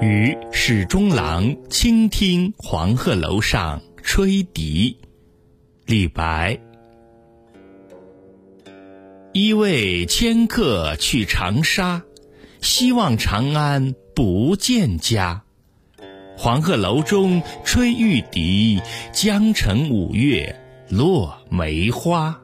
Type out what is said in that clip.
与史中郎倾听黄鹤楼上吹笛。李白。一为迁客去长沙，希望长安不见家。黄鹤楼中吹玉笛，江城五月落梅花。